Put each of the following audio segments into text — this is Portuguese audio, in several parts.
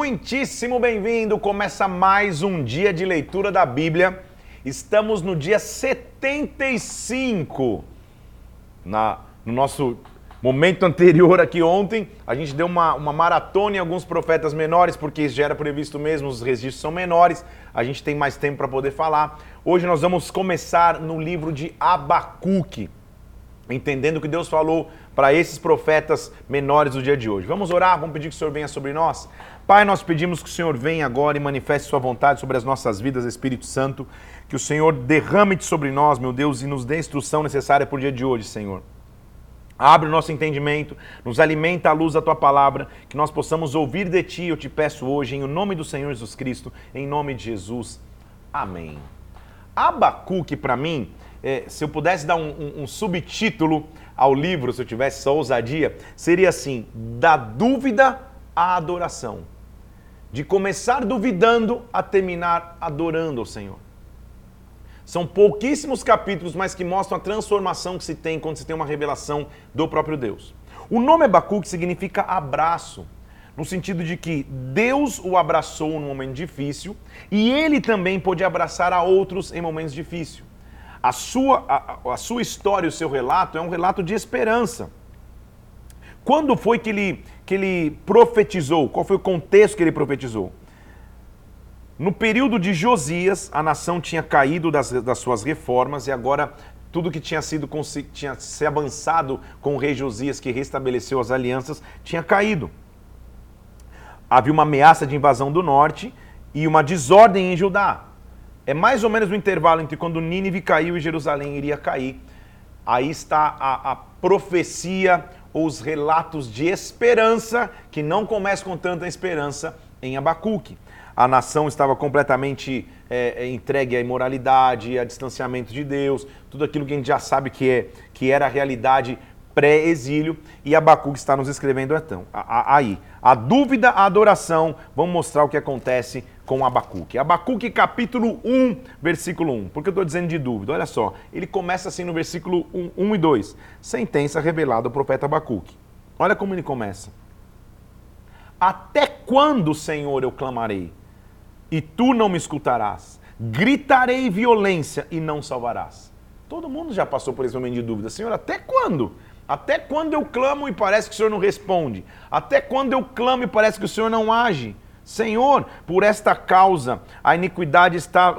muitíssimo bem-vindo. Começa mais um dia de leitura da Bíblia. Estamos no dia 75. Na, no nosso momento anterior aqui ontem, a gente deu uma, uma maratona em alguns profetas menores, porque já era previsto mesmo, os registros são menores. A gente tem mais tempo para poder falar. Hoje nós vamos começar no livro de Abacuque, entendendo que Deus falou para esses profetas menores do dia de hoje. Vamos orar, vamos pedir que o Senhor venha sobre nós. Pai, nós pedimos que o Senhor venha agora e manifeste Sua vontade sobre as nossas vidas, Espírito Santo. Que o Senhor derrame-te sobre nós, meu Deus, e nos dê a instrução necessária para o dia de hoje, Senhor. Abre o nosso entendimento, nos alimenta a luz da tua palavra, que nós possamos ouvir de ti, eu te peço hoje, em nome do Senhor Jesus Cristo, em nome de Jesus. Amém. Abacuque, para mim, é, se eu pudesse dar um, um, um subtítulo ao livro, se eu tivesse só ousadia, seria assim: da dúvida à adoração. De começar duvidando a terminar adorando ao Senhor. São pouquíssimos capítulos, mas que mostram a transformação que se tem quando se tem uma revelação do próprio Deus. O nome Abacuque significa abraço, no sentido de que Deus o abraçou num momento difícil e ele também pôde abraçar a outros em momentos difíceis. A sua, a, a sua história, o seu relato é um relato de esperança. Quando foi que ele, que ele profetizou? Qual foi o contexto que ele profetizou? No período de Josias, a nação tinha caído das, das suas reformas e agora tudo que tinha sido tinha se avançado com o rei Josias, que restabeleceu as alianças, tinha caído. Havia uma ameaça de invasão do norte e uma desordem em Judá. É mais ou menos o intervalo entre quando Nínive caiu e Jerusalém iria cair. Aí está a, a profecia ou os relatos de esperança, que não começam com tanta esperança, em Abacuque. A nação estava completamente é, entregue à imoralidade, a distanciamento de Deus, tudo aquilo que a gente já sabe que, é, que era a realidade pré-exílio, e Abacuque está nos escrevendo então. Aí, a dúvida, a adoração, vamos mostrar o que acontece com Abacuque. Abacuque capítulo 1, versículo 1. Por que eu estou dizendo de dúvida? Olha só, ele começa assim no versículo 1, 1 e 2. Sentença revelada ao profeta Abacuque. Olha como ele começa. Até quando, Senhor, eu clamarei? E tu não me escutarás. Gritarei violência e não salvarás. Todo mundo já passou por esse momento de dúvida. Senhor, até quando? Até quando eu clamo e parece que o Senhor não responde? Até quando eu clamo e parece que o Senhor não age? Senhor, por esta causa a iniquidade está.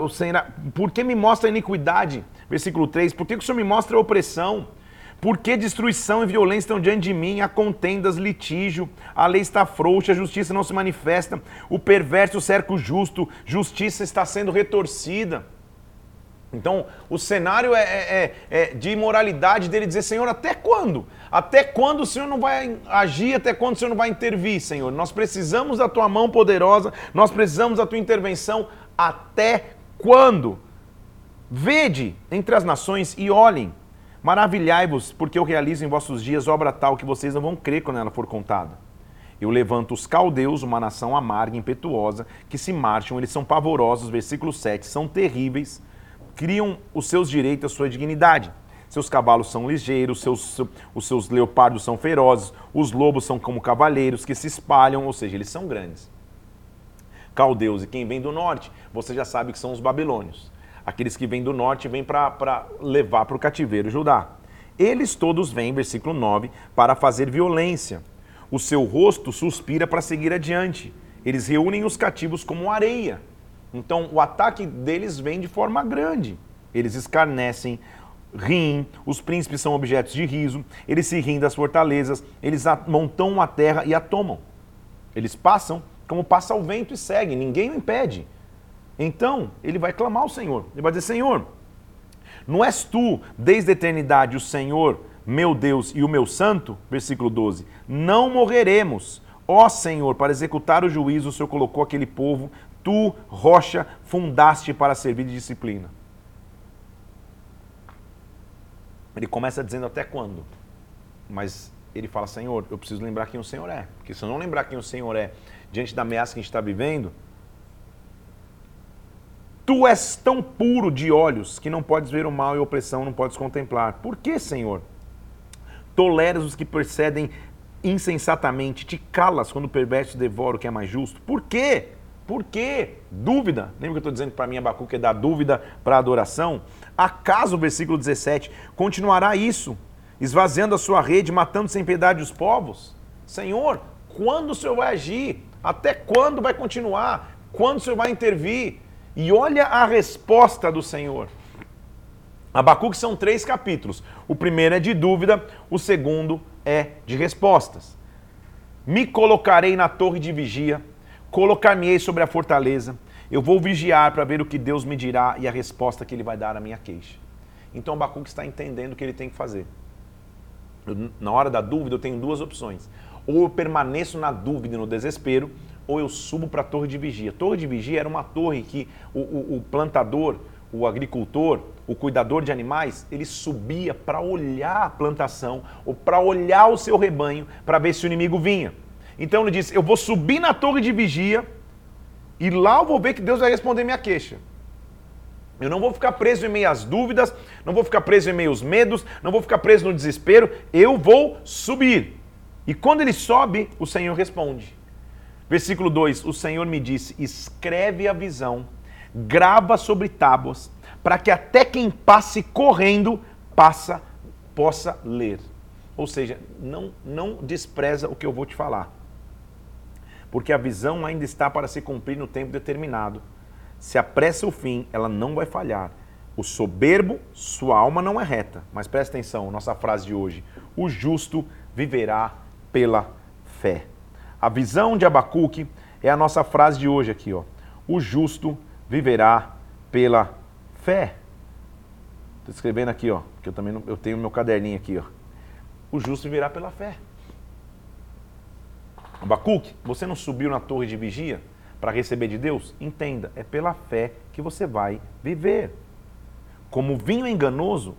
Por que me mostra a iniquidade? Versículo 3. Por que o Senhor me mostra a opressão? Por que destruição e violência estão diante de mim? Há contendas, litígio, a lei está frouxa, a justiça não se manifesta, o perverso cerca o justo, justiça está sendo retorcida. Então, o cenário é, é, é, de imoralidade dele dizer, Senhor, até quando? Até quando o Senhor não vai agir? Até quando o Senhor não vai intervir, Senhor? Nós precisamos da tua mão poderosa, nós precisamos da tua intervenção. Até quando? Vede entre as nações e olhem. Maravilhai-vos, porque eu realizo em vossos dias obra tal que vocês não vão crer quando ela for contada. Eu levanto os caldeus, uma nação amarga, impetuosa, que se marcham, eles são pavorosos, versículo 7, são terríveis criam os seus direitos, a sua dignidade. Seus cavalos são ligeiros, seus, os seus leopardos são ferozes, os lobos são como cavaleiros que se espalham, ou seja, eles são grandes. Caldeus e quem vem do norte, você já sabe que são os babilônios. Aqueles que vêm do norte vêm para levar para o cativeiro Judá. Eles todos vêm, versículo 9, para fazer violência. O seu rosto suspira para seguir adiante. Eles reúnem os cativos como areia. Então, o ataque deles vem de forma grande. Eles escarnecem, riem, os príncipes são objetos de riso, eles se riem das fortalezas, eles montam a terra e a tomam. Eles passam como passa o vento e seguem, ninguém o impede. Então, ele vai clamar ao Senhor. Ele vai dizer: Senhor, não és tu, desde a eternidade, o Senhor, meu Deus e o meu santo? Versículo 12: Não morreremos. Ó Senhor, para executar o juízo, o Senhor colocou aquele povo tu, rocha, fundaste para servir de disciplina. Ele começa dizendo até quando? Mas ele fala, Senhor, eu preciso lembrar quem o Senhor é. Porque se eu não lembrar quem o Senhor é, diante da ameaça que a gente está vivendo, tu és tão puro de olhos que não podes ver o mal e a opressão, não podes contemplar. Por que, Senhor? Toleras os que procedem insensatamente, te calas quando o perverso devora o que é mais justo? Por quê? Por quê? Dúvida. Lembra que eu estou dizendo que para mim Abacuque é dar dúvida para adoração? Acaso, versículo 17, continuará isso, esvaziando a sua rede, matando sem piedade os povos? Senhor, quando o Senhor vai agir? Até quando vai continuar? Quando o Senhor vai intervir? E olha a resposta do Senhor. Abacuque são três capítulos. O primeiro é de dúvida, o segundo é de respostas. Me colocarei na torre de vigia, colocar-me-ei sobre a fortaleza. Eu vou vigiar para ver o que Deus me dirá e a resposta que ele vai dar à minha queixa. Então Abacuque está entendendo o que ele tem que fazer. Eu, na hora da dúvida, eu tenho duas opções. Ou eu permaneço na dúvida e no desespero, ou eu subo para a torre de vigia. Torre de vigia era uma torre que o, o, o plantador, o agricultor, o cuidador de animais, ele subia para olhar a plantação ou para olhar o seu rebanho para ver se o inimigo vinha. Então ele disse: Eu vou subir na torre de vigia e lá eu vou ver que Deus vai responder minha queixa. Eu não vou ficar preso em meio às dúvidas, não vou ficar preso em meio aos medos, não vou ficar preso no desespero. Eu vou subir. E quando ele sobe, o Senhor responde. Versículo 2: O Senhor me disse: Escreve a visão, grava sobre tábuas, para que até quem passe correndo passa, possa ler. Ou seja, não, não despreza o que eu vou te falar. Porque a visão ainda está para se cumprir no tempo determinado. Se apressa o fim, ela não vai falhar. O soberbo, sua alma não é reta. Mas presta atenção, nossa frase de hoje: o justo viverá pela fé. A visão de Abacuque é a nossa frase de hoje aqui, ó. O justo viverá pela fé. Estou escrevendo aqui, ó, porque eu também não, eu tenho meu caderninho aqui, ó. O justo viverá pela fé. Abacuque, você não subiu na torre de vigia para receber de Deus? Entenda, é pela fé que você vai viver. Como vinho enganoso,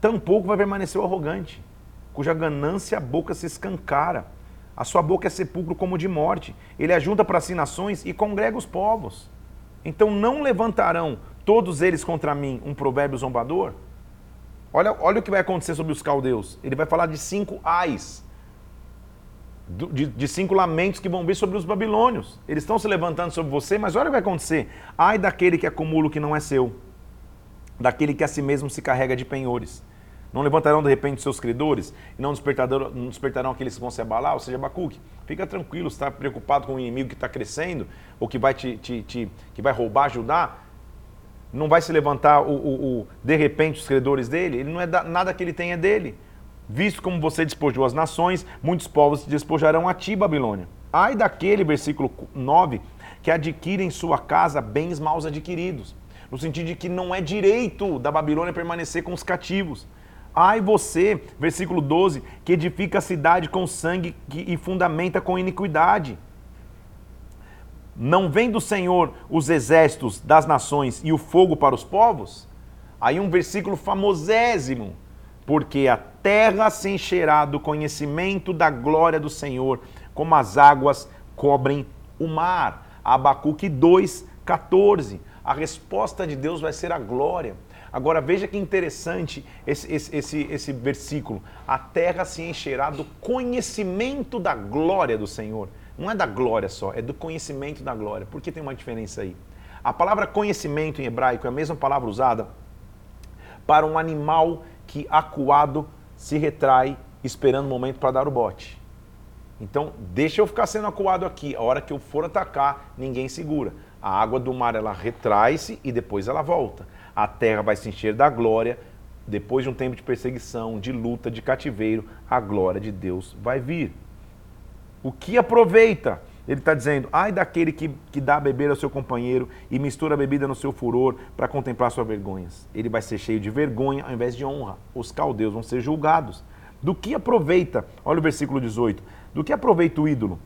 tampouco vai permanecer o arrogante, cuja ganância a boca se escancara. A sua boca é sepulcro como de morte. Ele ajunta para si nações e congrega os povos. Então não levantarão todos eles contra mim um provérbio zombador? Olha, olha o que vai acontecer sobre os caldeus. Ele vai falar de cinco ais, de, de, cinco lamentos que vão vir sobre os babilônios. Eles estão se levantando sobre você, mas olha o que vai acontecer. Ai daquele que acumula o que não é seu, daquele que a si mesmo se carrega de penhores. Não levantarão de repente seus credores e não despertarão, não despertarão aqueles que vão se abalar? Ou seja, Abacuque, fica tranquilo, está preocupado com o inimigo que está crescendo ou que vai, te, te, te, que vai roubar Judá? Não vai se levantar o, o, o de repente os credores dele? Ele não é da, nada que ele tem é dele. Visto como você despojou as nações, muitos povos se despojarão a ti, Babilônia. Ai daquele, versículo 9, que adquire em sua casa bens mal adquiridos. No sentido de que não é direito da Babilônia permanecer com os cativos. Ai você, versículo 12, que edifica a cidade com sangue e fundamenta com iniquidade. Não vem do Senhor os exércitos das nações e o fogo para os povos? Aí um versículo famosésimo. Porque a terra se encherá do conhecimento da glória do Senhor, como as águas cobrem o mar. Abacuque 2, 14. A resposta de Deus vai ser a glória. Agora veja que interessante esse, esse, esse, esse versículo. A terra se encherá do conhecimento da glória do Senhor. Não é da glória só, é do conhecimento da glória. Por que tem uma diferença aí? A palavra conhecimento em hebraico é a mesma palavra usada para um animal que acuado se retrai esperando o momento para dar o bote. Então, deixa eu ficar sendo acuado aqui. A hora que eu for atacar, ninguém segura. A água do mar ela retrai-se e depois ela volta a terra vai se encher da glória. Depois de um tempo de perseguição, de luta, de cativeiro, a glória de Deus vai vir. O que aproveita? Ele está dizendo: ai daquele que, que dá a beber ao seu companheiro e mistura a bebida no seu furor para contemplar suas vergonhas. Ele vai ser cheio de vergonha ao invés de honra. Os caldeus vão ser julgados. Do que aproveita? Olha o versículo 18. Do que aproveita o ídolo?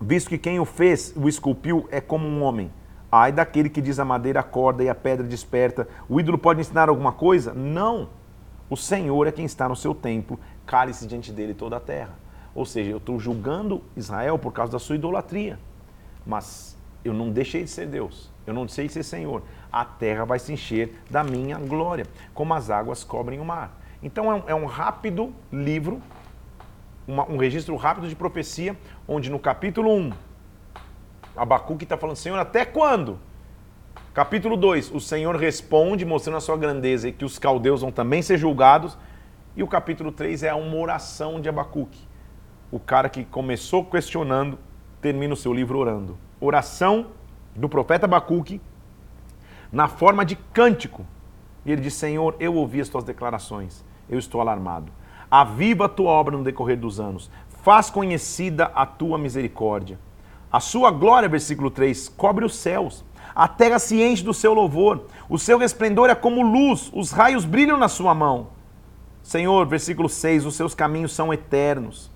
Visto que quem o fez, o esculpiu, é como um homem Ai daquele que diz a madeira acorda e a pedra desperta. O ídolo pode ensinar alguma coisa? Não. O Senhor é quem está no seu templo, cale-se diante dele toda a terra. Ou seja, eu estou julgando Israel por causa da sua idolatria. Mas eu não deixei de ser Deus, eu não deixei de ser Senhor. A terra vai se encher da minha glória, como as águas cobrem o mar. Então é um, é um rápido livro, uma, um registro rápido de profecia, onde no capítulo 1, Abacuque está falando, Senhor, até quando? Capítulo 2, o Senhor responde, mostrando a sua grandeza e que os caldeus vão também ser julgados. E o capítulo 3 é uma oração de Abacuque. O cara que começou questionando, termina o seu livro orando. Oração do profeta Abacuque na forma de cântico. E ele diz: Senhor, eu ouvi as tuas declarações, eu estou alarmado. Aviva a tua obra no decorrer dos anos, faz conhecida a tua misericórdia. A sua glória, versículo 3, cobre os céus, a terra se enche do seu louvor, o seu resplendor é como luz, os raios brilham na sua mão. Senhor, versículo 6, os seus caminhos são eternos.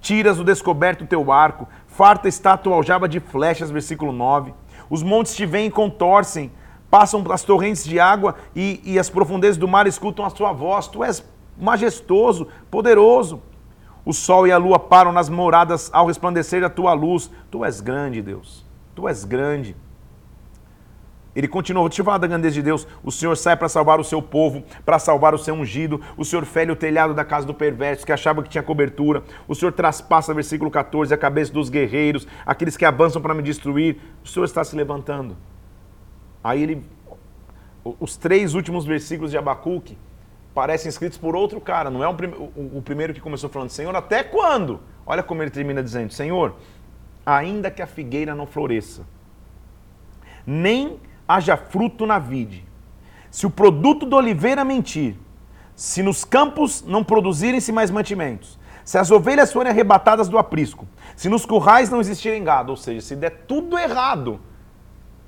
Tiras o descoberto teu arco, farta está tua aljava de flechas, versículo 9. Os montes te veem e contorcem, passam as torrentes de água e, e as profundezas do mar escutam a sua voz. Tu és majestoso, poderoso. O sol e a lua param nas moradas ao resplandecer da tua luz. Tu és grande, Deus. Tu és grande. Ele continuou, deixa eu falar da grandeza de Deus. O Senhor sai para salvar o seu povo, para salvar o seu ungido. O Senhor fere o telhado da casa do perverso, que achava que tinha cobertura. O Senhor traspassa, versículo 14, a cabeça dos guerreiros, aqueles que avançam para me destruir. O Senhor está se levantando. Aí ele. Os três últimos versículos de Abacuque parecem escritos por outro cara. Não é o, o primeiro que começou falando, Senhor, até quando? Olha como ele termina dizendo: Senhor, ainda que a figueira não floresça, nem haja fruto na vide, se o produto do oliveira mentir, se nos campos não produzirem-se mais mantimentos, se as ovelhas forem arrebatadas do aprisco, se nos currais não existirem gado, ou seja, se der tudo errado,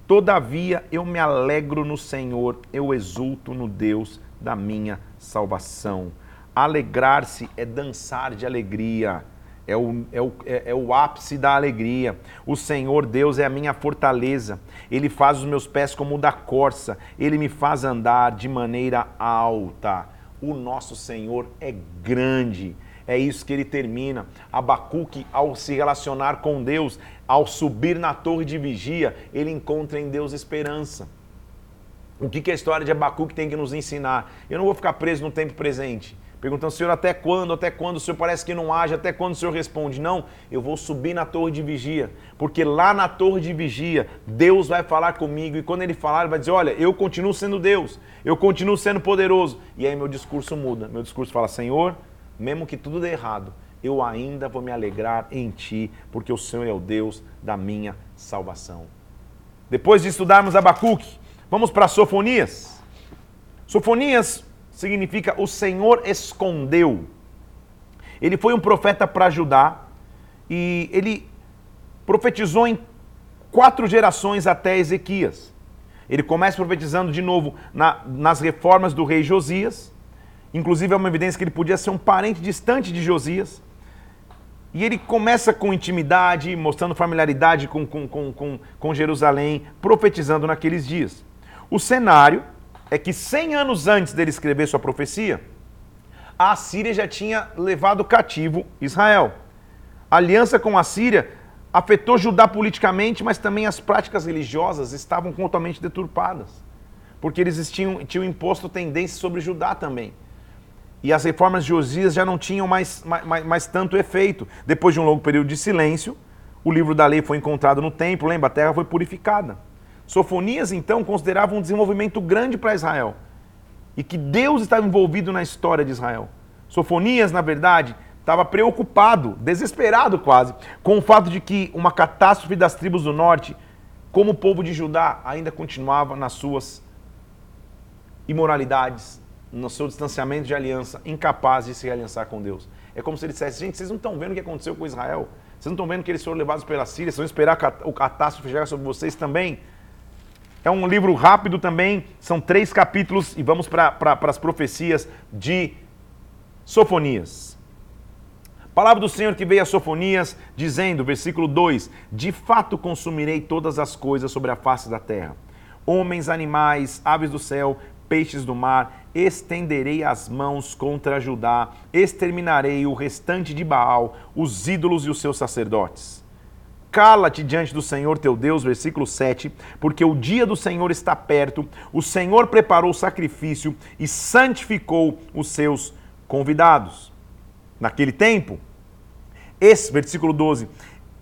todavia eu me alegro no Senhor, eu exulto no Deus da minha salvação. Alegrar-se é dançar de alegria é o, é, o, é, é o ápice da alegria. O Senhor Deus é a minha fortaleza. Ele faz os meus pés como o da corça. Ele me faz andar de maneira alta. O nosso Senhor é grande. É isso que ele termina. Abacuque, ao se relacionar com Deus, ao subir na torre de vigia, ele encontra em Deus esperança. O que, que a história de Abacuque tem que nos ensinar? Eu não vou ficar preso no tempo presente perguntando, Senhor, até quando? Até quando? O Senhor parece que não age, até quando o Senhor responde? Não, eu vou subir na torre de vigia, porque lá na torre de vigia, Deus vai falar comigo, e quando Ele falar, Ele vai dizer: Olha, eu continuo sendo Deus, eu continuo sendo poderoso. E aí meu discurso muda, meu discurso fala: Senhor, mesmo que tudo dê errado, eu ainda vou me alegrar em Ti, porque o Senhor é o Deus da minha salvação. Depois de estudarmos Abacuque, vamos para Sofonias. Sofonias significa o Senhor escondeu. Ele foi um profeta para Judá e ele profetizou em quatro gerações até Ezequias. Ele começa profetizando de novo na, nas reformas do rei Josias. Inclusive é uma evidência que ele podia ser um parente distante de Josias. E ele começa com intimidade, mostrando familiaridade com, com, com, com, com Jerusalém, profetizando naqueles dias. O cenário é que 100 anos antes dele escrever sua profecia, a Síria já tinha levado cativo Israel. A aliança com a Síria afetou Judá politicamente, mas também as práticas religiosas estavam totalmente deturpadas, porque eles tinham, tinham imposto tendência sobre Judá também. E as reformas de Josias já não tinham mais, mais, mais tanto efeito. Depois de um longo período de silêncio, o livro da lei foi encontrado no templo, lembra? A terra foi purificada. Sofonias, então, considerava um desenvolvimento grande para Israel e que Deus estava envolvido na história de Israel. Sofonias, na verdade, estava preocupado, desesperado quase, com o fato de que uma catástrofe das tribos do norte, como o povo de Judá, ainda continuava nas suas imoralidades, no seu distanciamento de aliança, incapaz de se aliançar com Deus. É como se ele dissesse: gente, vocês não estão vendo o que aconteceu com Israel? Vocês não estão vendo que eles foram levados pela Síria? Vocês vão esperar o catástrofe chegar sobre vocês também? É um livro rápido também, são três capítulos e vamos para as profecias de Sofonias. Palavra do Senhor que veio a Sofonias, dizendo, versículo 2: De fato consumirei todas as coisas sobre a face da terra: homens, animais, aves do céu, peixes do mar, estenderei as mãos contra Judá, exterminarei o restante de Baal, os ídolos e os seus sacerdotes. Cala-te diante do Senhor teu Deus, versículo 7, porque o dia do Senhor está perto, o Senhor preparou o sacrifício e santificou os seus convidados. Naquele tempo, esse, versículo 12,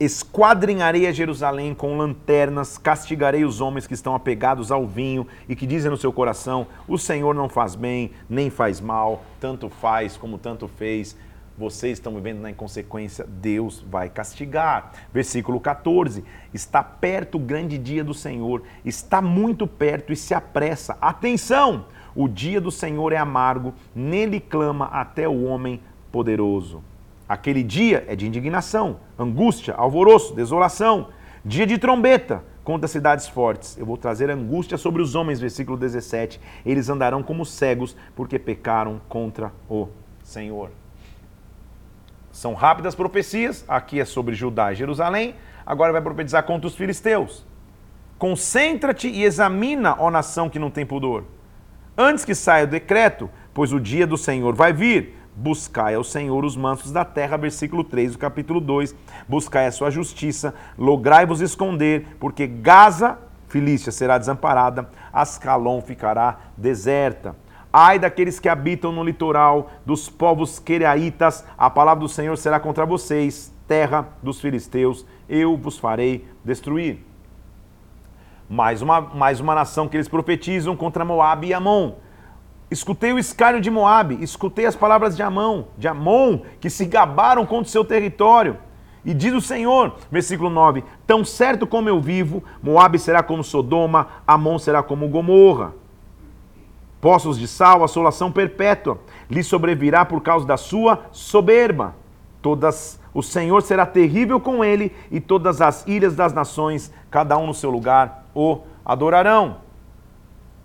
esquadrinharei a Jerusalém com lanternas, castigarei os homens que estão apegados ao vinho e que dizem no seu coração: o Senhor não faz bem, nem faz mal, tanto faz como tanto fez. Vocês estão vivendo na inconsequência, Deus vai castigar. Versículo 14: Está perto o grande dia do Senhor, está muito perto e se apressa. Atenção! O dia do Senhor é amargo, nele clama até o homem poderoso. Aquele dia é de indignação, angústia, alvoroço, desolação, dia de trombeta contra cidades fortes. Eu vou trazer angústia sobre os homens, versículo 17. Eles andarão como cegos porque pecaram contra o Senhor. São rápidas profecias, aqui é sobre Judá e Jerusalém, agora vai profetizar contra os filisteus. Concentra-te e examina, ó nação que não tem pudor. Antes que saia o decreto, pois o dia do Senhor vai vir buscai ao Senhor os mansos da terra, versículo 3 do capítulo 2, buscai a sua justiça, lograi-vos esconder, porque Gaza, Filístia, será desamparada, Ascalon ficará deserta. Ai daqueles que habitam no litoral, dos povos quereaitas, a palavra do Senhor será contra vocês, terra dos filisteus, eu vos farei destruir. Mais uma, mais uma nação que eles profetizam contra Moabe e Amon Escutei o escárnio de Moabe, escutei as palavras de Amon, de Amon, que se gabaram contra o seu território. E diz o Senhor, versículo 9: Tão certo como eu vivo, Moabe será como Sodoma, Amon será como Gomorra. Poços de sal, assolação perpétua, lhe sobrevirá por causa da sua soberba. Todas o Senhor será terrível com ele, e todas as ilhas das nações, cada um no seu lugar, o adorarão.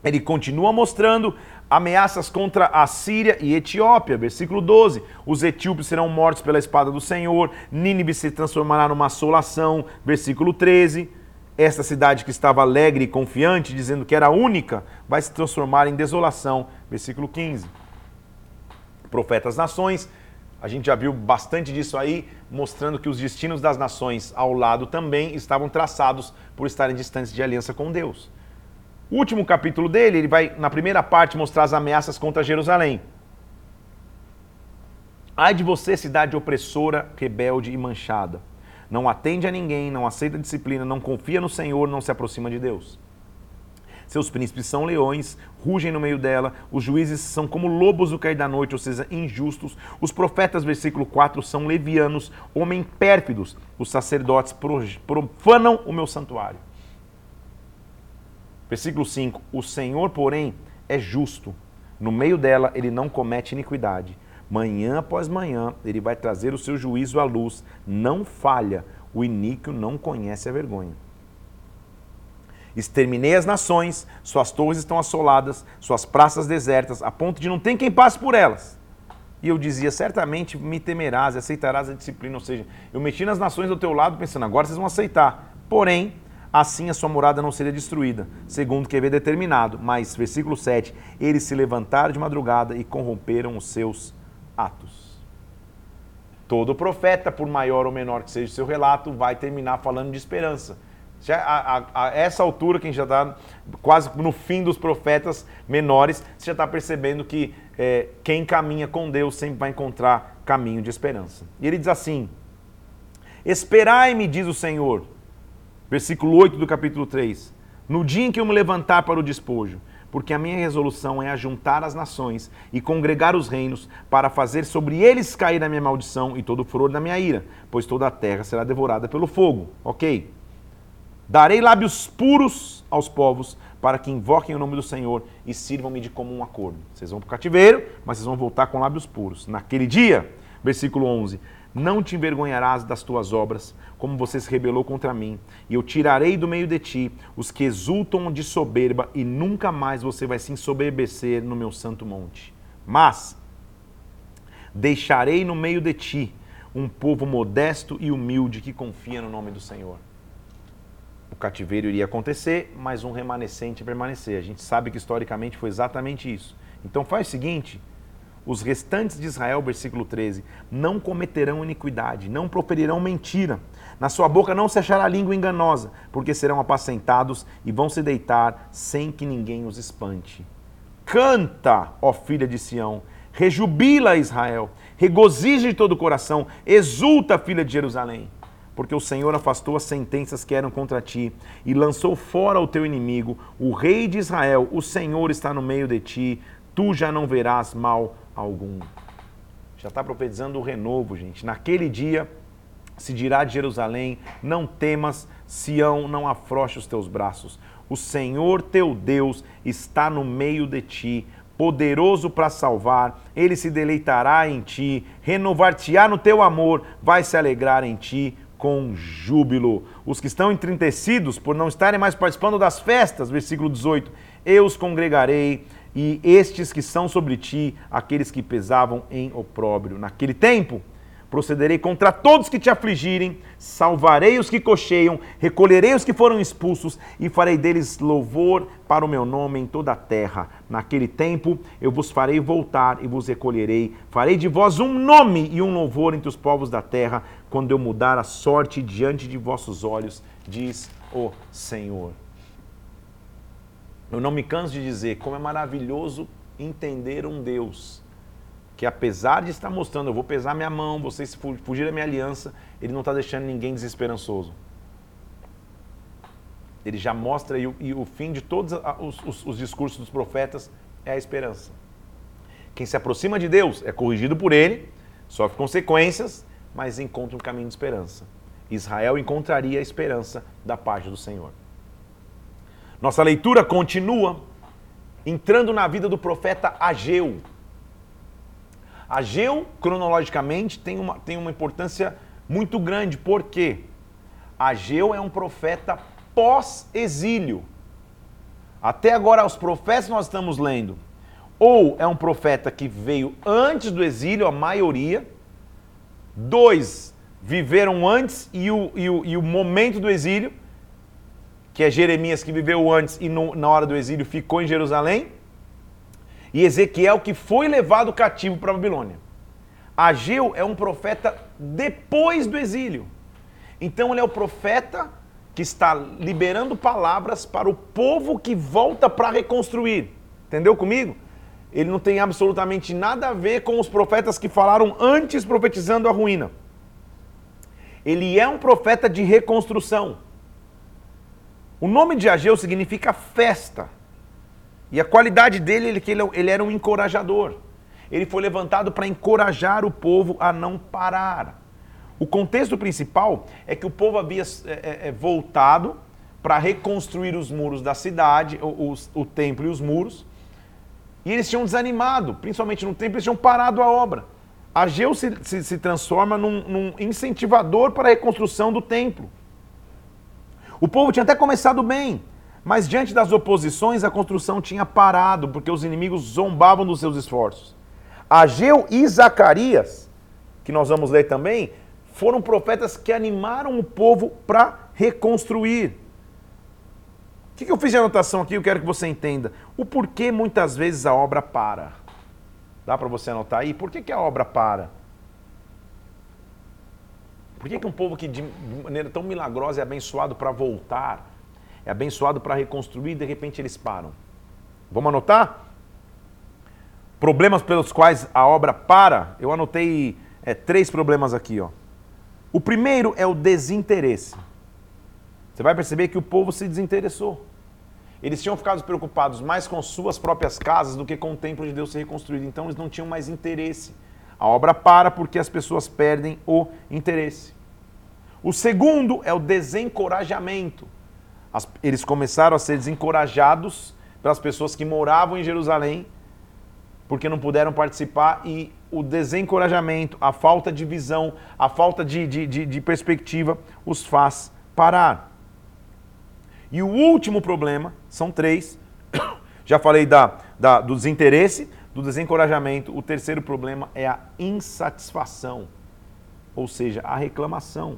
Ele continua mostrando ameaças contra a Síria e Etiópia. Versículo 12: Os etíopes serão mortos pela espada do Senhor, Nínive se transformará numa assolação. Versículo 13: Esta cidade que estava alegre e confiante, dizendo que era única, vai se transformar em desolação. Versículo 15: Profetas nações. A gente já viu bastante disso aí, mostrando que os destinos das nações ao lado também estavam traçados por estarem distantes de aliança com Deus. O último capítulo dele, ele vai, na primeira parte, mostrar as ameaças contra Jerusalém. Ai de você, cidade opressora, rebelde e manchada. Não atende a ninguém, não aceita disciplina, não confia no Senhor, não se aproxima de Deus. Seus príncipes são leões, rugem no meio dela, os juízes são como lobos do cair da noite, ou seja, injustos. Os profetas, versículo 4, são levianos, homens pérfidos. Os sacerdotes profanam o meu santuário. Versículo 5: O Senhor, porém, é justo. No meio dela, ele não comete iniquidade. Manhã após manhã, ele vai trazer o seu juízo à luz. Não falha. O iníquo não conhece a vergonha. Exterminei as nações, suas torres estão assoladas, suas praças desertas, a ponto de não ter quem passe por elas. E eu dizia, certamente me temerás e aceitarás a disciplina. Ou seja, eu meti nas nações do teu lado pensando, agora vocês vão aceitar. Porém, assim a sua morada não seria destruída, segundo que havia determinado. Mas, versículo 7, eles se levantaram de madrugada e corromperam os seus atos. Todo profeta, por maior ou menor que seja o seu relato, vai terminar falando de esperança. Já, a, a, a essa altura, quem já está quase no fim dos profetas menores, você já está percebendo que é, quem caminha com Deus sempre vai encontrar caminho de esperança. E ele diz assim: Esperai-me, diz o Senhor, Versículo 8 do capítulo 3. No dia em que eu me levantar para o despojo, porque a minha resolução é ajuntar as nações e congregar os reinos, para fazer sobre eles cair a minha maldição e todo o furor da minha ira, pois toda a terra será devorada pelo fogo. Ok? Darei lábios puros aos povos, para que invoquem o nome do Senhor e sirvam-me de comum acordo. Vocês vão para o cativeiro, mas vocês vão voltar com lábios puros. Naquele dia, versículo 11: Não te envergonharás das tuas obras, como você se rebelou contra mim, e eu tirarei do meio de ti os que exultam de soberba, e nunca mais você vai se ensoberbecer no meu santo monte. Mas deixarei no meio de ti um povo modesto e humilde que confia no nome do Senhor. O cativeiro iria acontecer, mas um remanescente permanecer. A gente sabe que historicamente foi exatamente isso. Então faz o seguinte, os restantes de Israel, versículo 13, não cometerão iniquidade, não proferirão mentira. Na sua boca não se achará língua enganosa, porque serão apacentados e vão se deitar sem que ninguém os espante. Canta, ó filha de Sião, Rejubila Israel, regozija de todo o coração, exulta, filha de Jerusalém, porque o Senhor afastou as sentenças que eram contra ti e lançou fora o teu inimigo, o rei de Israel, o Senhor está no meio de ti, tu já não verás mal algum. Já está profetizando o renovo, gente. Naquele dia se dirá de Jerusalém: Não temas, Sião, não afroche os teus braços. O Senhor teu Deus está no meio de ti, poderoso para salvar, ele se deleitará em ti, renovar-te-á no teu amor, vai se alegrar em ti com júbilo. Os que estão entristecidos por não estarem mais participando das festas, versículo 18, eu os congregarei, e estes que são sobre ti, aqueles que pesavam em opróbrio. Naquele tempo, Procederei contra todos que te afligirem, salvarei os que cocheiam, recolherei os que foram expulsos e farei deles louvor para o meu nome em toda a terra. Naquele tempo eu vos farei voltar e vos recolherei. Farei de vós um nome e um louvor entre os povos da terra, quando eu mudar a sorte diante de vossos olhos, diz o Senhor. Eu não me canso de dizer como é maravilhoso entender um Deus que apesar de estar mostrando, eu vou pesar minha mão, vocês fugir da minha aliança, ele não está deixando ninguém desesperançoso. Ele já mostra, e o, fim de todos os, os, os discursos dos profetas é a esperança. Quem se aproxima de Deus é corrigido por ele, sofre consequências, mas encontra um caminho de esperança. Israel encontraria a esperança da parte do Senhor. Nossa leitura continua entrando na vida do profeta Ageu. Ageu, cronologicamente, tem uma, tem uma importância muito grande, porque Ageu é um profeta pós-exílio. Até agora, os profetas nós estamos lendo, ou é um profeta que veio antes do exílio, a maioria, dois viveram antes e o, e o, e o momento do exílio, que é Jeremias que viveu antes e no, na hora do exílio ficou em Jerusalém, e Ezequiel que foi levado cativo para a Babilônia. Ageu é um profeta depois do exílio. Então ele é o profeta que está liberando palavras para o povo que volta para reconstruir. Entendeu comigo? Ele não tem absolutamente nada a ver com os profetas que falaram antes profetizando a ruína. Ele é um profeta de reconstrução. O nome de Ageu significa festa. E a qualidade dele é que ele era um encorajador. Ele foi levantado para encorajar o povo a não parar. O contexto principal é que o povo havia é, é, é voltado para reconstruir os muros da cidade, o, templo e os muros, e eles tinham desanimado, principalmente no templo, eles tinham parado a obra. Ageu se, se, se transforma num, num incentivador para a reconstrução do templo. O povo tinha até começado bem, mas diante das oposições, a construção tinha parado, porque os inimigos zombavam dos seus esforços. Ageu e Zacarias, que nós vamos ler também, foram profetas que animaram o povo para reconstruir. O que, eu fiz de anotação aqui? Eu quero que você entenda. O porquê muitas vezes a obra para. Dá para você anotar aí? Por que, que a obra para? Por que, que um povo que de maneira tão milagrosa é abençoado para voltar? é abençoado para reconstruir e de repente eles param. Vamos anotar? Problemas pelos quais a obra para. Eu anotei é, três problemas aqui. Ó. O primeiro é o desinteresse. Você vai perceber que o povo se desinteressou. Eles tinham ficado preocupados mais com suas próprias casas do que com o templo de Deus ser reconstruído. Então eles não tinham mais interesse. A obra para porque as pessoas perdem o interesse. O segundo é o desencorajamento. As, eles começaram a ser desencorajados pelas pessoas que moravam em Jerusalém, porque não puderam participar, e o desencorajamento, a falta de visão, a falta de, de, de, de perspectiva os faz parar. E o último problema, são três, já falei da, da, do desinteresse, do desencorajamento. O terceiro problema é a insatisfação, ou seja, a reclamação.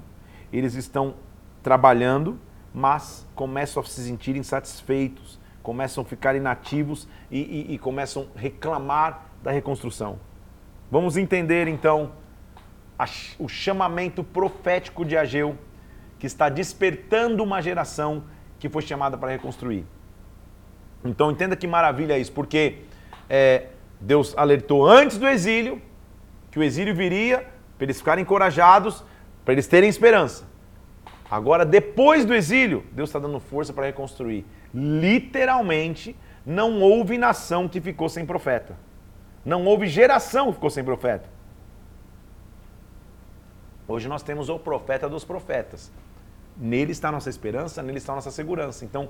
Eles estão trabalhando, mas começam a se sentir insatisfeitos, começam a ficar inativos e, e, e começam a reclamar da reconstrução. Vamos entender então a, o chamamento profético de Ageu, que está despertando uma geração que foi chamada para reconstruir. Então entenda que maravilha isso, porque é, Deus alertou antes do exílio que o exílio viria para eles ficarem encorajados, para eles terem esperança. Agora, depois do exílio, Deus está dando força para reconstruir. Literalmente, não houve nação que ficou sem profeta. Não houve geração que ficou sem profeta. Hoje nós temos o profeta dos profetas. Nele está a nossa esperança, nele está a nossa segurança. Então,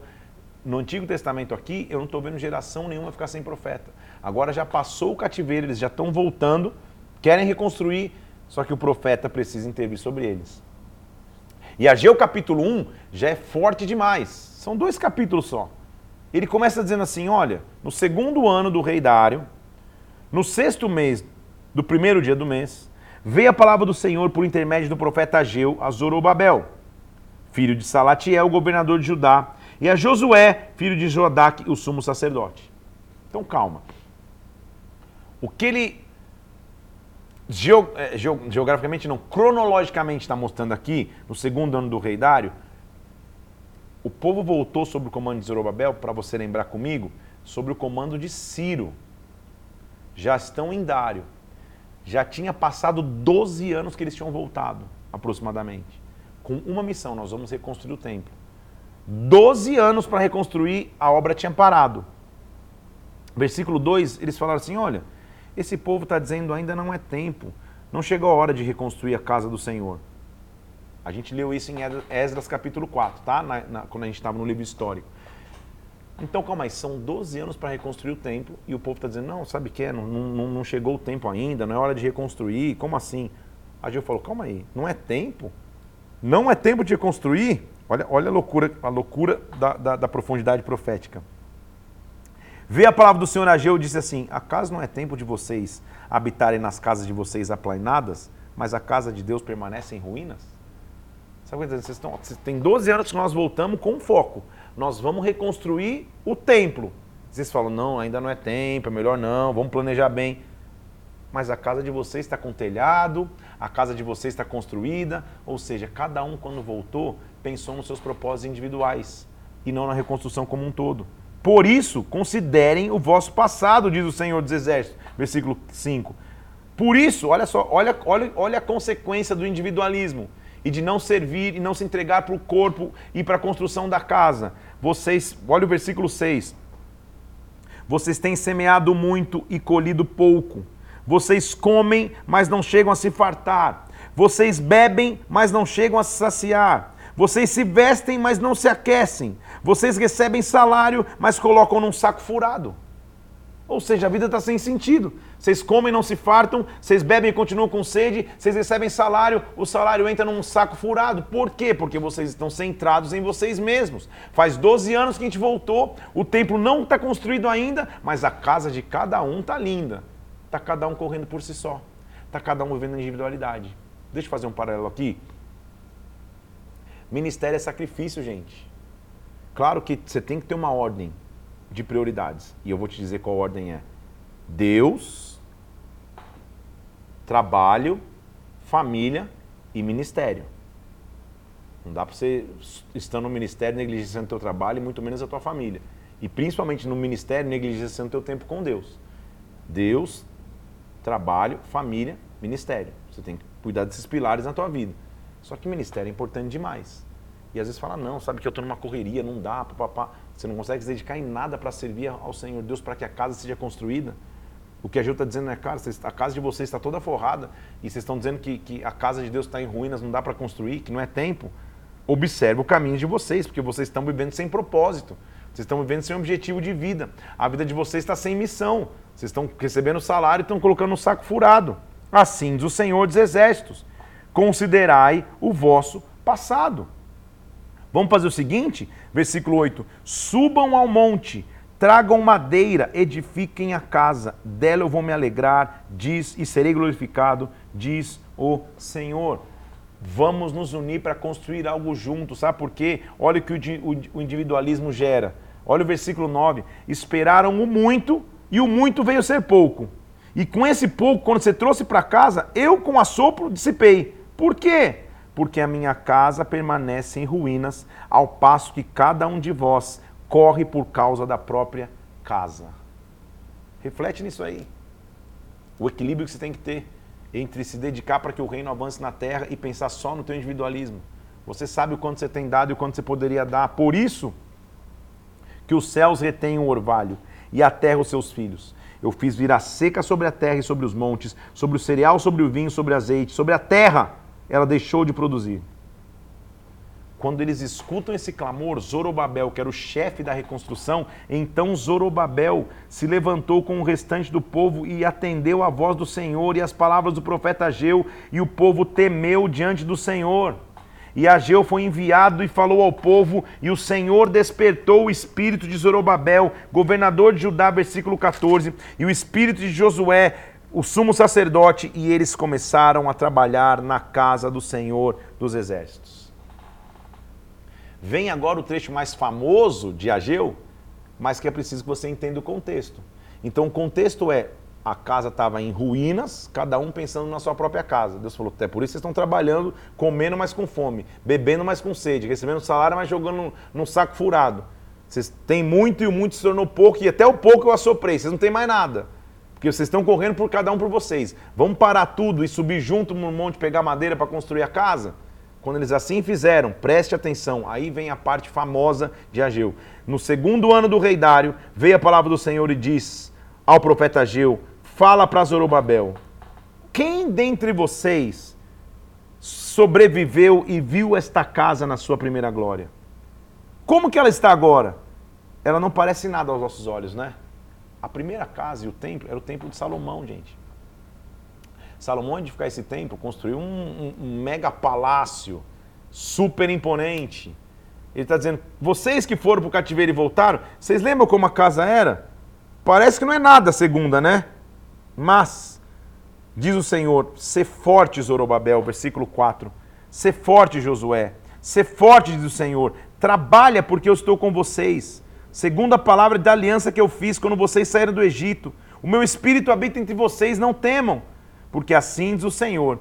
no Antigo Testamento aqui, eu não estou vendo geração nenhuma ficar sem profeta. Agora já passou o cativeiro, eles já estão voltando, querem reconstruir, só que o profeta precisa intervir sobre eles. E Ageu capítulo 1 já é forte demais. São dois capítulos só. Ele começa dizendo assim: olha, no segundo ano do rei Dário, no sexto mês do primeiro dia do mês, veio a palavra do Senhor por intermédio do profeta Ageu a Zorobabel, filho de Salatiel, governador de Judá, e a Josué, filho de Jodac, o sumo sacerdote. Então calma. O que ele é, geograficamente não, cronologicamente está mostrando aqui, no segundo ano do rei Dário, o povo voltou sob o comando de Zorobabel, para você lembrar comigo, sobre o comando de Ciro. Já estão em Dário. Já tinha passado 12 anos que eles tinham voltado, aproximadamente. Com uma missão, nós vamos reconstruir o templo. 12 anos para reconstruir, a obra tinha parado. Versículo 2, eles falaram assim: olha, esse povo está dizendo ainda não é tempo, não chegou a hora de reconstruir a casa do Senhor. A gente leu isso em Esdras capítulo 4, tá? Na, na, quando a gente estava no livro histórico. Então, calma aí, são 12 anos para reconstruir o templo e o povo está dizendo, não, sabe o que é? Não, não, não, chegou o tempo ainda, não é hora de reconstruir, como assim? A Gil falou, calma aí, não é tempo? Não é tempo de reconstruir? Olha, olha a loucura, a loucura da, da, da profundidade profética. Vê a palavra do Senhor Ageu e disse assim: Acaso não é tempo de vocês habitarem nas casas de vocês aplainadas, mas a casa de Deus permanece em ruínas? Sabe o que eu Vocês estão, tem 12 anos que nós voltamos com foco. Nós vamos reconstruir o templo. Vocês falam: Não, ainda não é tempo, é melhor não, vamos planejar bem. Mas a casa de vocês está com telhado, a casa de vocês está construída, ou seja, cada um, quando voltou, pensou nos seus propósitos individuais e não na reconstrução como um todo. Por isso, considerem o vosso passado, diz o Senhor dos Exércitos, versículo 5. Por isso, olha só, olha, olha, olha a consequência do individualismo e de não servir e não se entregar para o corpo e para a construção da casa. Vocês, olha o versículo 6. Vocês têm semeado muito e colhido pouco. Vocês comem, mas não chegam a se fartar. Vocês bebem, mas não chegam a se saciar. Vocês se vestem, mas não se aquecem. Vocês recebem salário, mas colocam num saco furado. Ou seja, a vida está sem sentido. Vocês comem, não se fartam, vocês bebem e continuam com sede, vocês recebem salário, o salário entra num saco furado. Por quê? Porque vocês estão centrados em vocês mesmos. Faz 12 anos que a gente voltou, o templo não está construído ainda, mas a casa de cada um está linda. Está cada um correndo por si só. Está cada um vivendo individualidade. Deixa eu fazer um paralelo aqui. Ministério é sacrifício, gente. Claro que você tem que ter uma ordem de prioridades. E eu vou te dizer qual ordem é: Deus, trabalho, família e ministério. Não dá para você, estando no ministério, negligenciando o teu trabalho e muito menos a tua família. E principalmente no ministério, negligenciando o teu tempo com Deus. Deus, trabalho, família, ministério. Você tem que cuidar desses pilares na tua vida. Só que ministério é importante demais. E às vezes fala, não, sabe que eu estou numa correria, não dá, papapá. Você não consegue se dedicar em nada para servir ao Senhor Deus para que a casa seja construída. O que a Gil está dizendo é, cara, a casa de vocês está toda forrada e vocês estão dizendo que, que a casa de Deus está em ruínas, não dá para construir, que não é tempo. Observe o caminho de vocês, porque vocês estão vivendo sem propósito. Vocês estão vivendo sem objetivo de vida. A vida de vocês está sem missão. Vocês estão recebendo salário e estão colocando um saco furado. Assim diz o Senhor dos Exércitos considerai o vosso passado. Vamos fazer o seguinte, versículo 8: Subam ao monte, tragam madeira, edifiquem a casa, dela eu vou me alegrar, diz, e serei glorificado, diz o Senhor. Vamos nos unir para construir algo junto, sabe por quê? Olha o que o individualismo gera. Olha o versículo 9: Esperaram o muito e o muito veio ser pouco. E com esse pouco, quando você trouxe para casa, eu com assopro dissipei. Por quê? Porque a minha casa permanece em ruínas, ao passo que cada um de vós corre por causa da própria casa. Reflete nisso aí. o equilíbrio que você tem que ter entre se dedicar para que o reino avance na terra e pensar só no teu individualismo. Você sabe o quanto você tem dado e o quanto você poderia dar. Por isso que os céus retêm o orvalho e a terra os seus filhos. Eu fiz vir a seca sobre a terra e sobre os montes, sobre o cereal, sobre o vinho, sobre o azeite, sobre a terra. Ela deixou de produzir. Quando eles escutam esse clamor, Zorobabel, que era o chefe da reconstrução, então Zorobabel se levantou com o restante do povo e atendeu à voz do Senhor e às palavras do profeta Ageu, e o povo temeu diante do Senhor. E Ageu foi enviado e falou ao povo, e o Senhor despertou o espírito de Zorobabel, governador de Judá, versículo 14, e o espírito de Josué, o sumo sacerdote, e eles começaram a trabalhar na casa do Senhor dos exércitos. Vem agora o trecho mais famoso de Ageu, mas que é preciso que você entenda o contexto. Então, o contexto é: a casa estava em ruínas, cada um pensando na sua própria casa. Deus falou: até por isso vocês estão trabalhando, comendo, mas com fome, bebendo, mas com sede, recebendo salário, mas jogando num saco furado. Vocês têm muito e o muito se tornou pouco, e até o pouco eu assoprei, vocês não têm mais nada. Porque vocês estão correndo por cada um por vocês. Vamos parar tudo e subir junto no monte, pegar madeira para construir a casa? Quando eles assim fizeram, preste atenção, aí vem a parte famosa de Ageu. No segundo ano do rei Dário, veio a palavra do Senhor e diz ao profeta Ageu: Fala para Zorobabel, quem dentre vocês sobreviveu e viu esta casa na sua primeira glória? Como que ela está agora? Ela não parece nada aos nossos olhos, né? A primeira casa e o templo era o templo de Salomão, gente. Salomão, de ficar esse templo, construiu um, um, um mega palácio super imponente. Ele está dizendo: vocês que foram para o cativeiro e voltaram, vocês lembram como a casa era? Parece que não é nada a segunda, né? Mas, diz o Senhor: se forte, Zorobabel, versículo 4. Se forte, Josué. Se forte, diz o Senhor. Trabalha, porque eu estou com vocês. Segundo a palavra da aliança que eu fiz quando vocês saíram do Egito. O meu espírito habita entre vocês, não temam porque assim diz o Senhor: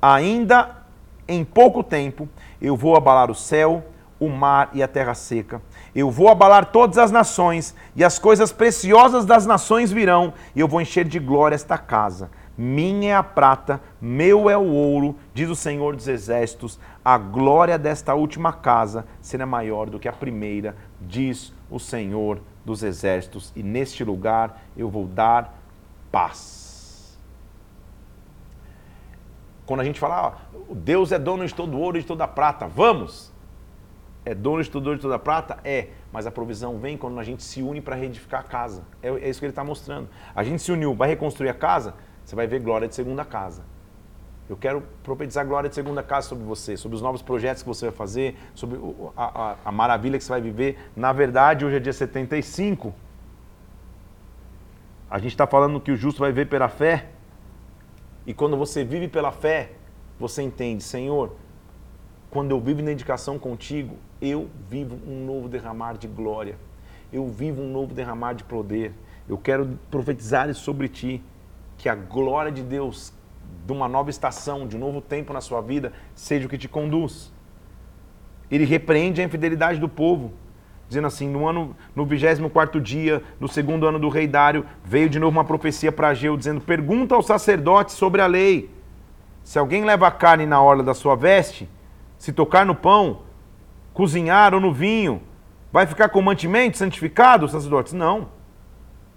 ainda em pouco tempo eu vou abalar o céu, o mar e a terra seca. Eu vou abalar todas as nações, e as coisas preciosas das nações virão, e eu vou encher de glória esta casa. Minha é a prata, meu é o ouro, diz o Senhor dos Exércitos. A glória desta última casa será maior do que a primeira, diz o Senhor dos Exércitos. E neste lugar eu vou dar paz. Quando a gente fala, ah, Deus é dono de todo ouro e de toda prata, vamos! É dono de todo ouro e de toda prata? É, mas a provisão vem quando a gente se une para reedificar a casa. É, é isso que ele está mostrando. A gente se uniu, vai reconstruir a casa, você vai ver glória de segunda casa. Eu quero profetizar glória de segunda casa sobre você, sobre os novos projetos que você vai fazer, sobre a, a, a, maravilha que você vai viver. Na verdade, hoje é dia 75. A gente está falando que o justo vai ver pela fé. E quando você vive pela fé, você entende, Senhor, quando eu vivo na dedicação contigo, eu vivo um novo derramar de glória. Eu vivo um novo derramar de poder. Eu quero profetizar sobre ti que a glória de Deus, de uma nova estação, de um novo tempo na sua vida, seja o que te conduz. Ele repreende a infidelidade do povo dizendo assim, no ano, no 24 dia, no segundo ano do rei Dário, veio de novo uma profecia para Ageu, dizendo, pergunta aos sacerdotes sobre a lei, se alguém leva carne na orla da sua veste, se tocar no pão, cozinhar ou no vinho, vai ficar com mantimento santificado, sacerdotes? Não.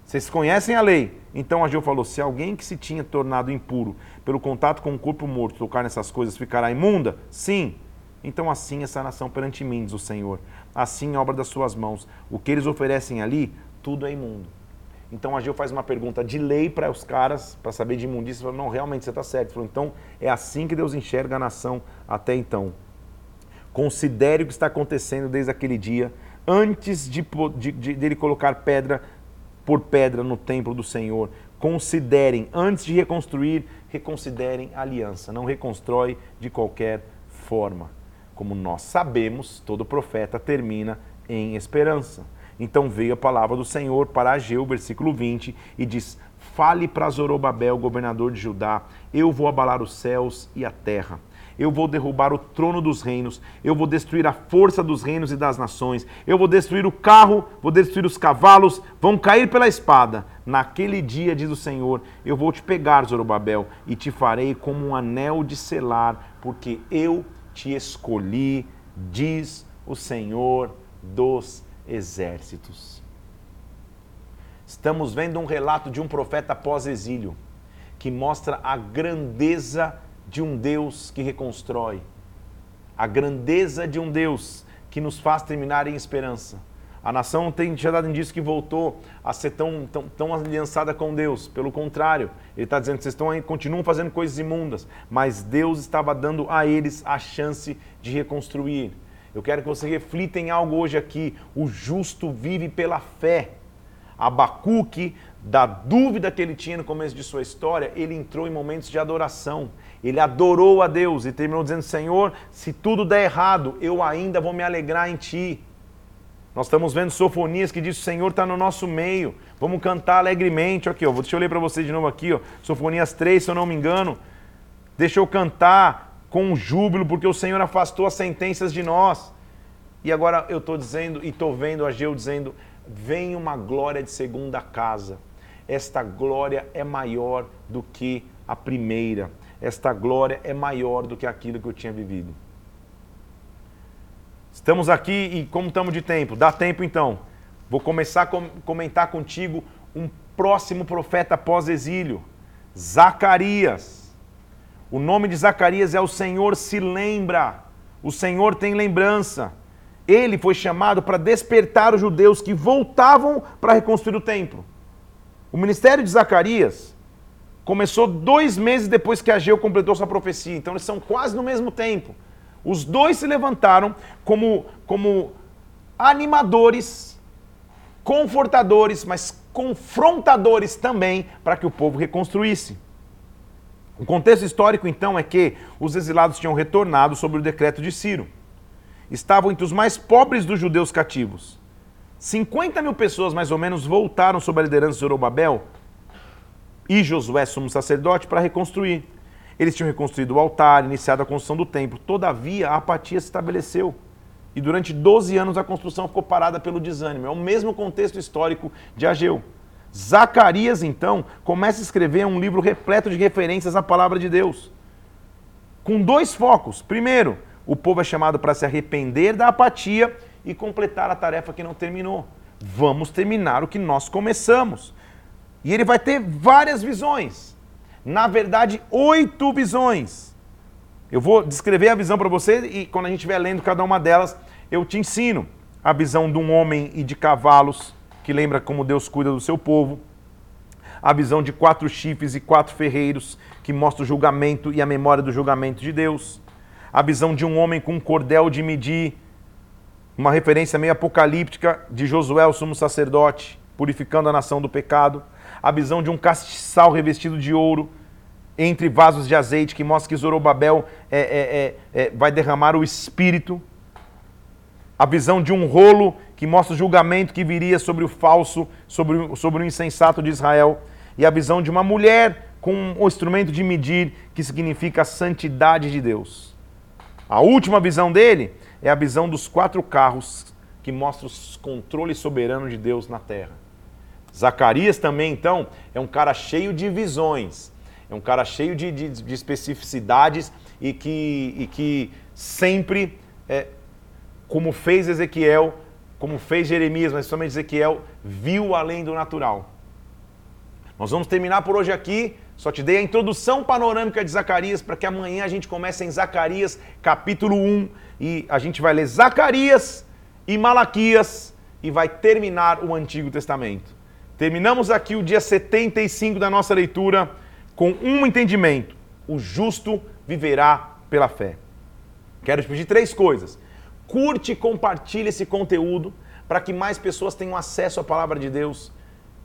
Vocês conhecem a lei. Então Ageu falou, se alguém que se tinha tornado impuro pelo contato com o corpo morto tocar nessas coisas ficará imunda? Sim. Então assim essa nação perante mim, diz o Senhor assim obra das suas mãos. O que eles oferecem ali, tudo é imundo. Então Ageu faz uma pergunta de lei para os caras, para saber de imundícia. Falou, não, realmente você está certo. Falou, então é assim que Deus enxerga a nação até então. Considere o que está acontecendo desde aquele dia, antes de, de, de, de ele colocar pedra por pedra no templo do Senhor. Considerem, antes de reconstruir, reconsiderem a aliança. Não reconstrói de qualquer forma. Como nós sabemos, todo profeta termina em esperança. Então veio a palavra do Senhor para Ageu, versículo 20, e diz: Fale para Zorobabel, governador de Judá, eu vou abalar os céus e a terra. Eu vou derrubar o trono dos reinos, eu vou destruir a força dos reinos e das nações, eu vou destruir o carro, vou destruir os cavalos, vão cair pela espada. Naquele dia, diz o Senhor, eu vou te pegar, Zorobabel, e te farei como um anel de selar, porque eu te escolhi, diz o Senhor dos exércitos. Estamos vendo um relato de um profeta pós-exílio que mostra a grandeza de um Deus que reconstrói, a grandeza de um Deus que nos faz terminar em esperança. A nação tem tinha dado indício que voltou a ser tão, tão, tão aliançada com Deus. Pelo contrário, ele está dizendo que vocês estão aí, continuam fazendo coisas imundas, mas Deus estava dando a eles a chance de reconstruir. Eu quero que você reflita em algo hoje aqui. O justo vive pela fé. Abacuque, da dúvida que ele tinha no começo de sua história, ele entrou em momentos de adoração. Ele adorou a Deus e terminou dizendo: Senhor, se tudo der errado, eu ainda vou me alegrar em Ti. Nós estamos vendo Sofonias que diz: O Senhor está no nosso meio, vamos cantar alegremente. Aqui, ó, deixa eu ler para você de novo aqui, ó, Sofonias 3, se eu não me engano. Deixa eu cantar com júbilo, porque o Senhor afastou as sentenças de nós. E agora eu estou dizendo, e estou vendo Ageu dizendo: vem uma glória de segunda casa. Esta glória é maior do que a primeira. Esta glória é maior do que aquilo que eu tinha vivido. Estamos aqui e como estamos de tempo? Dá tempo então. Vou começar a comentar contigo um próximo profeta pós-exílio, Zacarias. O nome de Zacarias é o Senhor se lembra. O Senhor tem lembrança. Ele foi chamado para despertar os judeus que voltavam para reconstruir o templo. O ministério de Zacarias começou dois meses depois que Ageu completou sua profecia, então eles são quase no mesmo tempo. Os dois se levantaram como, como animadores, confortadores, mas confrontadores também para que o povo reconstruísse. O contexto histórico, então, é que os exilados tinham retornado sobre o decreto de Ciro. Estavam entre os mais pobres dos judeus cativos. 50 mil pessoas, mais ou menos, voltaram sob a liderança de Zorobabel e Josué, sumo sacerdote, para reconstruir. Eles tinham reconstruído o altar, iniciado a construção do templo. Todavia, a apatia se estabeleceu. E durante 12 anos a construção ficou parada pelo desânimo. É o mesmo contexto histórico de Ageu. Zacarias, então, começa a escrever um livro repleto de referências à palavra de Deus. Com dois focos. Primeiro, o povo é chamado para se arrepender da apatia e completar a tarefa que não terminou. Vamos terminar o que nós começamos. E ele vai ter várias visões. Na verdade, oito visões. Eu vou descrever a visão para você e quando a gente estiver lendo cada uma delas, eu te ensino. A visão de um homem e de cavalos, que lembra como Deus cuida do seu povo. A visão de quatro chifres e quatro ferreiros, que mostra o julgamento e a memória do julgamento de Deus. A visão de um homem com um cordel de medir uma referência meio apocalíptica de Josué, o sumo sacerdote, purificando a nação do pecado. A visão de um castiçal revestido de ouro entre vasos de azeite, que mostra que Zorobabel é, é, é, é, vai derramar o espírito. A visão de um rolo que mostra o julgamento que viria sobre o falso, sobre sobre o insensato de Israel. E a visão de uma mulher com o instrumento de medir, que significa a santidade de Deus. A última visão dele é a visão dos quatro carros que mostra o controle soberano de Deus na terra. Zacarias também, então, é um cara cheio de visões, é um cara cheio de, de, de especificidades e que, e que sempre, é, como fez Ezequiel, como fez Jeremias, mas principalmente Ezequiel, viu além do natural. Nós vamos terminar por hoje aqui. Só te dei a introdução panorâmica de Zacarias para que amanhã a gente comece em Zacarias, capítulo 1, e a gente vai ler Zacarias e Malaquias e vai terminar o Antigo Testamento. Terminamos aqui o dia 75 da nossa leitura com um entendimento: o justo viverá pela fé. Quero te pedir três coisas. Curte e compartilhe esse conteúdo para que mais pessoas tenham acesso à palavra de Deus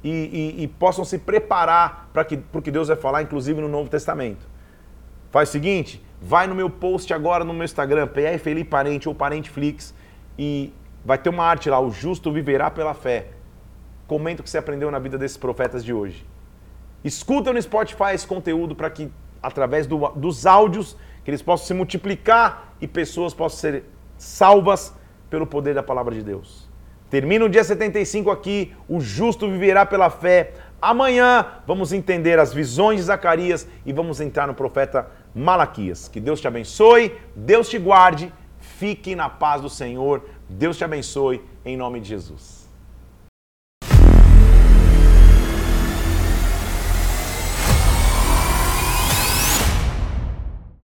e, e, e possam se preparar para que, o que Deus vai falar, inclusive no Novo Testamento. Faz o seguinte, vai no meu post agora no meu Instagram, PR Felipe Parente ou Parenteflix, e vai ter uma arte lá, o justo viverá pela fé. Comenta o que você aprendeu na vida desses profetas de hoje. Escuta no Spotify esse conteúdo para que, através do, dos áudios que eles possam se multiplicar e pessoas possam ser salvas pelo poder da palavra de Deus. Termina o dia 75 aqui, o justo viverá pela fé. Amanhã vamos entender as visões de Zacarias e vamos entrar no profeta Malaquias. Que Deus te abençoe, Deus te guarde, fique na paz do Senhor. Deus te abençoe, em nome de Jesus.